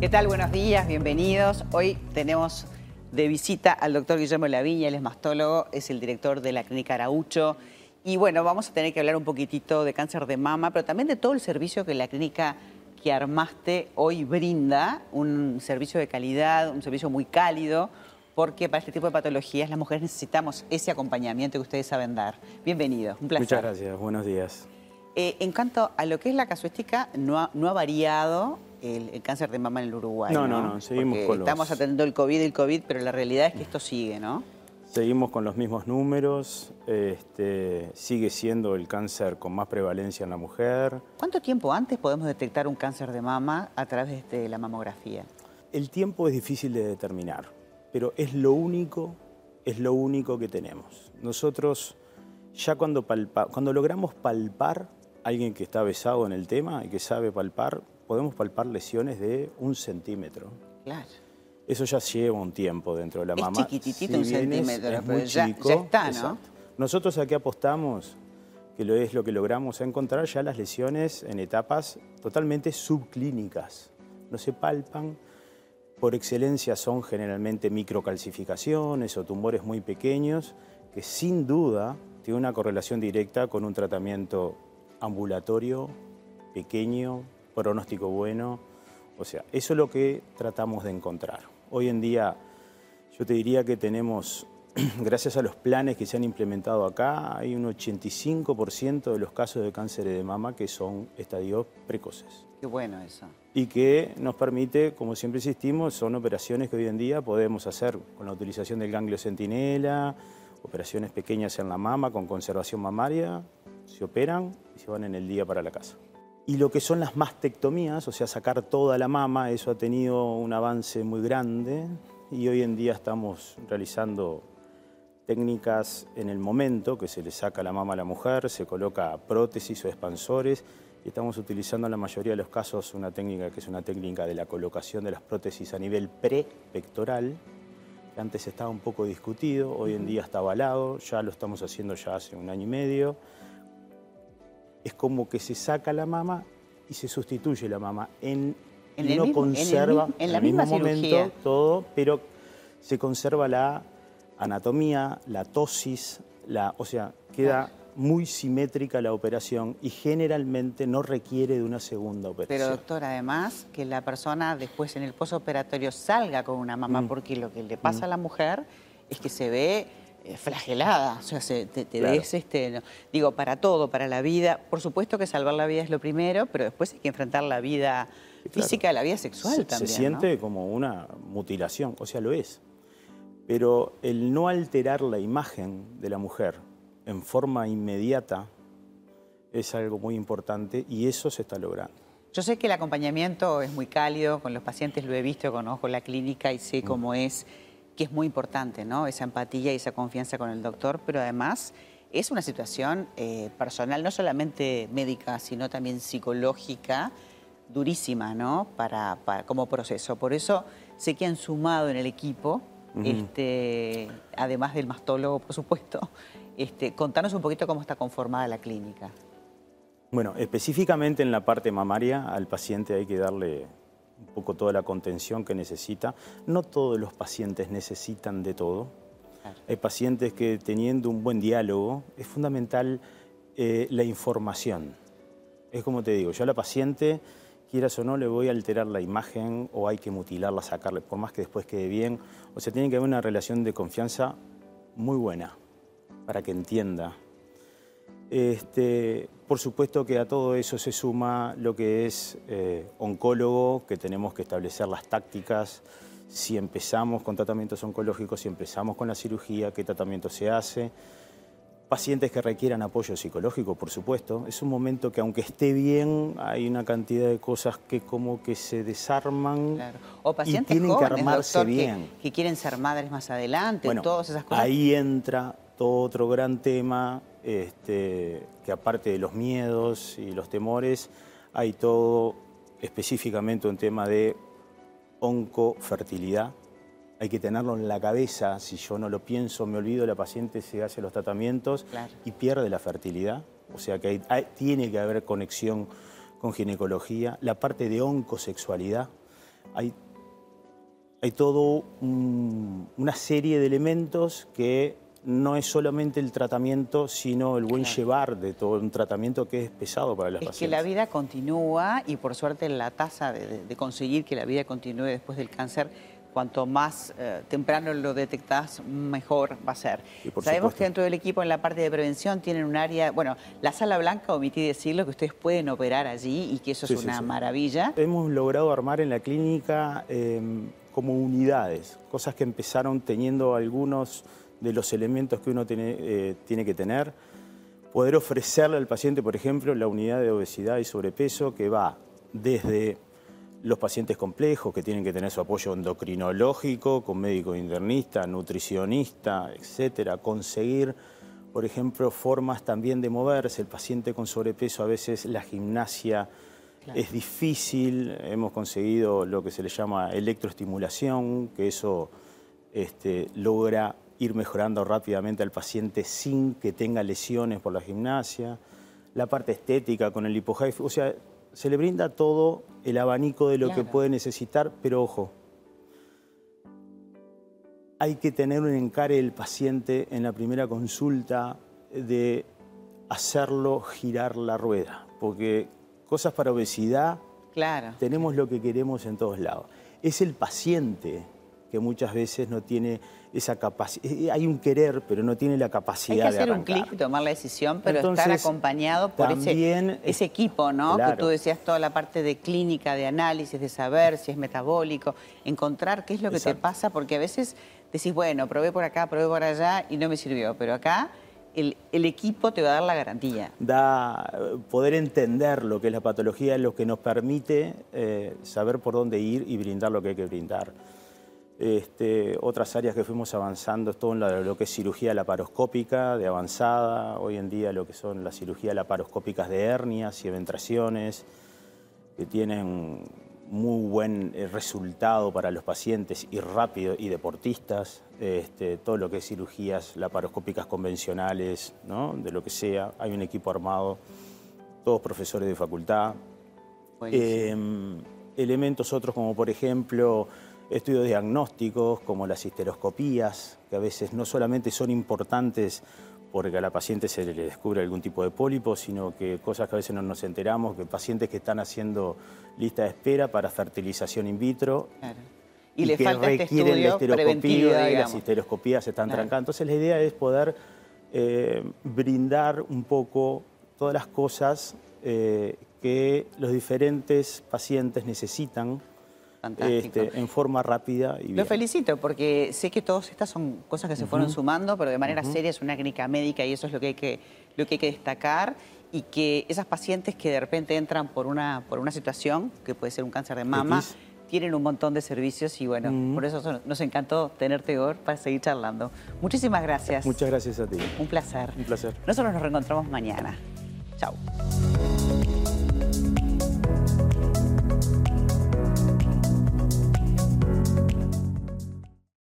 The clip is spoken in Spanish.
¿Qué tal? Buenos días, bienvenidos. Hoy tenemos de visita al doctor Guillermo Laviña, él es mastólogo, es el director de la clínica Araucho. Y bueno, vamos a tener que hablar un poquitito de cáncer de mama, pero también de todo el servicio que la clínica que armaste hoy brinda, un servicio de calidad, un servicio muy cálido, porque para este tipo de patologías las mujeres necesitamos ese acompañamiento que ustedes saben dar. Bienvenido, un placer. Muchas gracias, buenos días. Eh, en cuanto a lo que es la casuística, no ha, no ha variado el, el cáncer de mama en el Uruguay. No, no, no, seguimos Porque con los- Estamos atendiendo el COVID y el COVID, pero la realidad es que esto sigue, ¿no? Seguimos con los mismos números, este, sigue siendo el cáncer con más prevalencia en la mujer. ¿Cuánto tiempo antes podemos detectar un cáncer de mama a través de la mamografía? El tiempo es difícil de determinar, pero es lo único, es lo único que tenemos. Nosotros ya cuando, palpa- cuando logramos palpar a alguien que está besado en el tema y que sabe palpar, podemos palpar lesiones de un centímetro. Claro. Eso ya lleva un tiempo dentro de la Es mama. chiquititito un es- centímetro, es pero muy ya- chico, ya está, ¿no? exacto. Nosotros aquí apostamos, que lo es lo que logramos, encontrar ya las lesiones en etapas totalmente subclínicas. No se palpan, por excelencia son generalmente microcalcificaciones o tumores muy pequeños, que sin duda tiene una correlación directa con un tratamiento ambulatorio, pequeño, pronóstico bueno. O sea, eso es lo que tratamos de encontrar. Hoy en día yo te diría que tenemos, gracias a los planes que se han implementado acá, hay un 85% de los casos de cáncer de mama que son estadios precoces Qué bueno eso. y que nos permite, como siempre insistimos, son operaciones que hoy en día podemos hacer con la utilización del ganglio centinela, operaciones pequeñas en la mama con conservación mamaria, se operan y se van en el día para la casa. Y lo que son las mastectomías, o sea, sacar toda la mama, eso ha tenido un avance muy grande y hoy en día estamos realizando técnicas en el momento que se le saca la mama a la mujer, se coloca prótesis o expansores y estamos utilizando en la mayoría de los casos una técnica que es una técnica de la colocación de las prótesis a nivel prepectoral, que antes estaba un poco discutido, hoy en día está avalado, ya lo estamos haciendo ya hace un año y medio. Es como que se saca la mama y se sustituye la mama en, En y el no mismo- en el conserva en la el misma mismo cirugía. momento todo, pero se conserva la anatomía, la tosis, la, o sea, queda muy simétrica la operación y generalmente no requiere de una segunda Pero operación. doctor, además que la persona después en el posoperatorio salga con una Mm. mamá, porque lo que le pasa a la mujer es que se ve flagelada, o sea, se- te, te Claro. ves, este, no, digo, para todo, para la vida. Por supuesto que salvar la vida es lo primero, pero después hay que enfrentar la vida claro. física, la vida sexual se, también. se ¿no? siente como una mutilación, o sea, lo es. Pero el no alterar la imagen de la mujer en forma inmediata es algo muy importante y eso se está logrando. Yo sé que el acompañamiento es muy cálido con los pacientes, lo he visto, conozco la clínica y Mm. sé cómo es, que es muy importante, ¿no? Esa empatía y esa confianza con el doctor, pero además es una situación eh, personal, no solamente médica, sino también psicológica, durísima, ¿no? Para, para- como proceso. Por eso sé que han sumado en el equipo, este, además del mastólogo, por supuesto. Este, contanos un poquito cómo está conformada la clínica. Bueno, específicamente en la parte mamaria al paciente hay que darle un poco toda la contención que necesita. No todos los pacientes necesitan de todo. Claro. Hay pacientes que teniendo un buen diálogo es fundamental eh, la información. Es como te digo, yo a la paciente, quieras o no, le voy a alterar la imagen o hay que mutilarla, sacarle, por más que después quede bien. O sea, tiene que haber una relación de confianza muy buena para que entienda. Este, por supuesto que a todo eso se suma lo que es eh, oncólogo, que tenemos que establecer las tácticas, si empezamos con tratamientos oncológicos, si empezamos con la cirugía, qué tratamiento se hace. Pacientes que requieran apoyo psicológico, por supuesto. Es un momento que aunque esté bien, hay una cantidad de cosas que como que se desarman Claro. O y pacientes tienen jóvenes, que armarse doctor, que- bien. Que, quieren ser madres más adelante, Bueno, todas esas cosas. ahí entra todo otro gran tema, este, que aparte de los miedos y los temores, hay todo específicamente un tema de oncofertilidad. Hay que tenerlo en la cabeza, si yo no lo pienso, me olvido, la paciente se hace los tratamientos Claro. y pierde la fertilidad. O sea que hay- hay- tiene que haber conexión con ginecología. La parte de oncosexualidad, hay, hay todo una serie de elementos que no es solamente el tratamiento, sino el buen llevar de todo un tratamiento que es pesado para las es pacientes. que la vida continúa y por suerte la tasa de, conseguir que la vida continúe después del cáncer cuanto más eh, temprano lo detectás, mejor va a ser. Sabemos que dentro del equipo en la parte de prevención tienen un área, bueno, la sala blanca, omití decirlo, que ustedes pueden operar allí y que eso es una maravilla. Hemos logrado armar en la clínica em, como unidades, cosas que empezaron teniendo algunos de los elementos que uno tiene, eh, tiene que tener. Poder ofrecerle al paciente, por ejemplo, la unidad de obesidad y sobrepeso que va desde los pacientes complejos que tienen que tener su apoyo endocrinológico, con médico internista, nutricionista, etcétera, conseguir, por ejemplo, formas también de moverse. El paciente con sobrepeso a veces la gimnasia es difícil, hemos conseguido lo que se le llama electroestimulación, que eso este, logra ir mejorando rápidamente al paciente sin que tenga lesiones por la gimnasia, la parte estética con el hipohype, o sea, se le brinda todo el abanico de lo que puede necesitar, pero ojo, hay que tener un encare del paciente en la primera consulta de hacerlo girar la rueda, porque cosas para obesidad, claro. tenemos lo que queremos en todos lados. Es el paciente que muchas veces no tiene esa capacidad. Eh, eh, hay un querer, pero no tiene la capacidad de Hay que hacer un clic y tomar la decisión, pero estar acompañado por ese, ese, equipo, ¿no? Que tú decías toda la parte de clínica, de análisis, de saber si es metabólico, encontrar qué es lo que te pasa, porque a veces decís, bueno, probé por acá, probé por allá y no me sirvió, pero acá... El, equipo te va a dar la garantía. Da poder entender lo que es la patología lo que nos permite eh, saber por dónde ir y brindar lo que hay que brindar. Este, otras áreas que fuimos avanzando es todo en lo que es cirugía laparoscópica de avanzada, hoy en día lo que son las cirugías laparoscópicas de hernias y eventraciones, que tienen muy buen eh, resultado para los pacientes y rápido y deportistas, este, todo lo que es cirugías laparoscópicas convencionales, de lo que sea, hay un equipo armado, todos profesores de facultad. Em, elementos otros como por ejemplo estudios diagnósticos como las histeroscopías, que a veces no solamente son importantes porque a la paciente se le descubre algún tipo de pólipo, sino que cosas que a veces no nos enteramos, que pacientes que están haciendo lista de espera para fertilización in vitro y, le que falta este requieren la histeroscopía y las histeroscopías se están trancando. Entonces la idea es poder eh, brindar un poco todas las cosas eh, que los diferentes pacientes necesitan este, en forma rápida y bien. Lo felicito porque sé que todas estas son cosas que se fueron sumando, pero de manera seria es una clínica médica y eso es lo que hay que, lo que, hay que destacar y que esas pacientes que de repente entran por una, por una situación, que puede ser un cáncer de mama, tienen un montón de servicios y bueno, por eso nos encantó tenerte hoy para seguir charlando. Muchísimas gracias. Muchas gracias a ti. Un placer. Un placer. Nosotros nos reencontramos mañana. Chao.